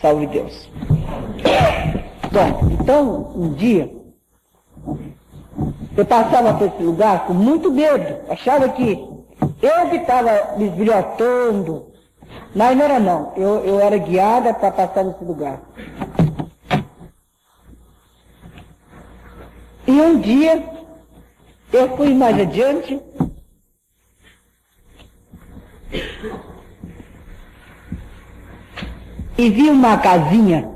Salve Deus. Bom, então, um dia, eu passava por esse lugar com muito medo. Achava que eu que estava me esbilhotando. Mas não era não. Eu, eu era guiada para passar nesse lugar. E um dia, eu fui mais adiante. E vi uma casinha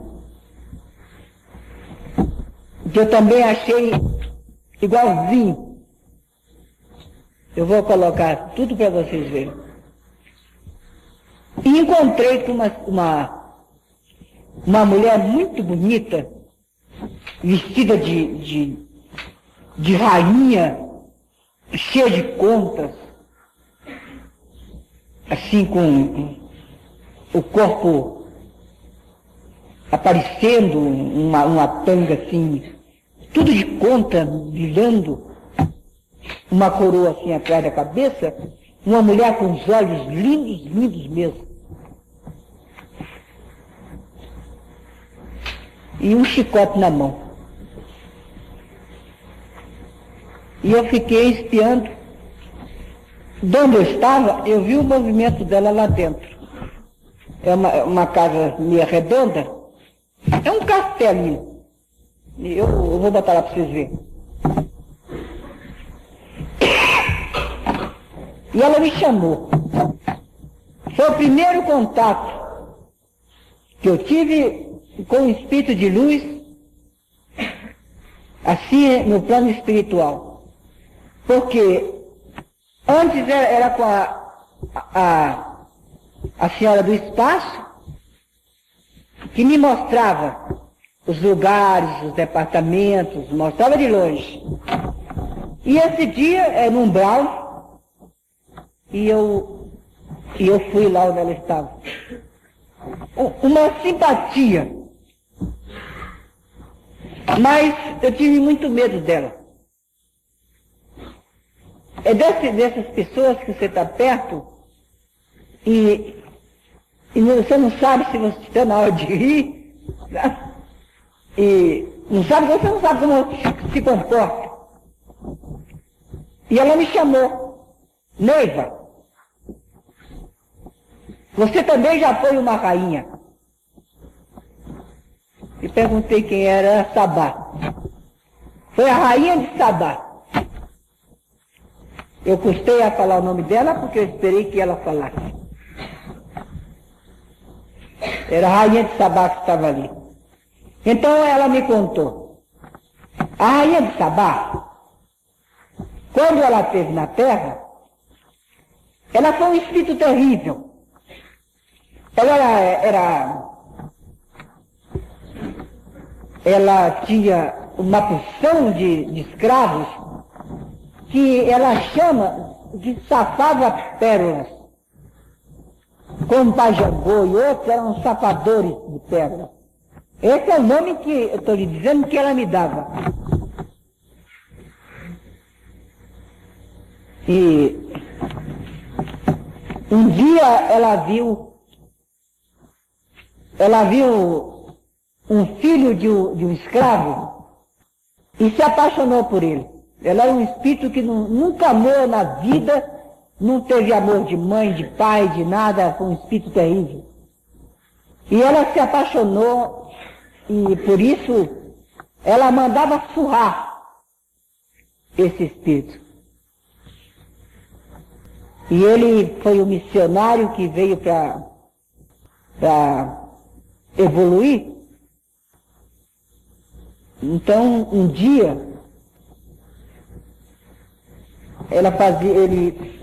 que eu também achei igualzinho. Eu vou colocar tudo para vocês verem. E encontrei com uma, uma, uma mulher muito bonita, vestida de, de, de rainha, cheia de contas, assim com o corpo aparecendo, uma, uma tanga assim, tudo de conta, brilhando, uma coroa assim atrás da cabeça, uma mulher com os olhos lindos, lindos mesmo. E um chicote na mão. E eu fiquei espiando. De onde eu estava, eu vi o movimento dela lá dentro. É uma, uma casa meio redonda. É um castelinho. Eu, eu vou botar lá para vocês verem. E ela me chamou. Foi o primeiro contato que eu tive com o espírito de luz, assim no plano espiritual. Porque antes era com a, a, a senhora do espaço, que me mostrava os lugares, os departamentos, mostrava de longe. E esse dia, é no umbral, e eu, e eu fui lá onde ela estava. Uma simpatia. Mas eu tive muito medo dela. É desse, dessas pessoas que você está perto e, e você não sabe se você está na hora de rir. Né? E não sabe, você não sabe como se comporta. E ela me chamou, Neiva, você também já foi uma rainha. E perguntei quem era Sabá. Foi a rainha de Sabá. Eu custei a falar o nome dela porque eu esperei que ela falasse. Era a rainha de Sabá que estava ali. Então ela me contou. A rainha de Sabá, quando ela esteve na terra, ela foi um espírito terrível. Ela era, era ela tinha uma porção de, de, escravos que ela chama de safava pérolas. Como Pajangô e outros eram safadores de pérolas. Esse é o nome que eu estou lhe dizendo que ela me dava. E um dia ela viu ela viu um filho de um, de um escravo e se apaixonou por ele. Ela era um espírito que nunca amou na vida, não teve amor de mãe, de pai, de nada, foi um espírito terrível. E ela se apaixonou e por isso ela mandava surrar esse espírito. E ele foi o missionário que veio para evoluir. Então, um dia, ela fazia, ele,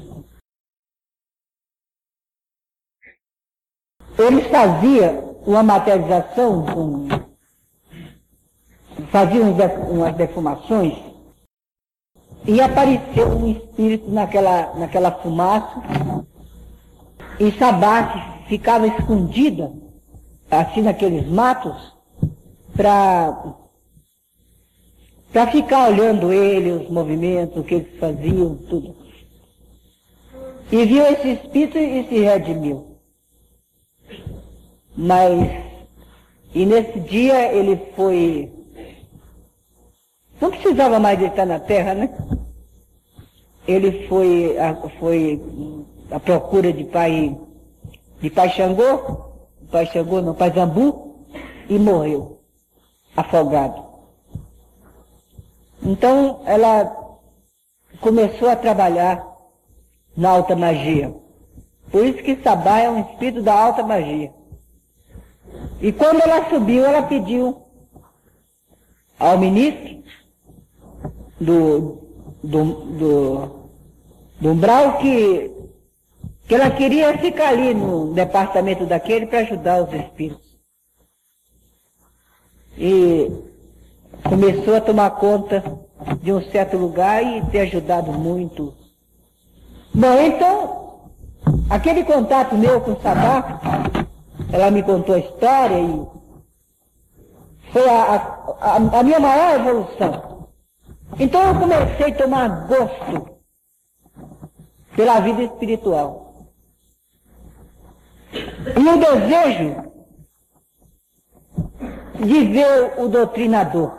ele fazia uma materialização, fazia umas defumações, e apareceu um espírito naquela, naquela fumaça, e Sabate ficava escondida assim naqueles matos, para para ficar olhando ele, os movimentos, o que eles faziam, tudo. E viu esse espírito e se redimiu. Mas E nesse dia ele foi. Não precisava mais de estar na terra, né? Ele foi, foi à procura de pai, de pai Xangô, pai Xangô, não, pai Zambu, e morreu, afogado. Então ela começou a trabalhar na alta magia. Por isso que Sabá é um espírito da alta magia. E quando ela subiu, ela pediu ao ministro do, do, do, do umbral que, que ela queria ficar ali no departamento daquele para ajudar os espíritos. E começou a tomar conta de um certo lugar e ter ajudado muito. Bom, então, aquele contato meu com o Sabá, ela me contou a história e foi a, a, a minha maior evolução. Então eu comecei a tomar gosto pela vida espiritual. E o desejo de ver o doutrinador.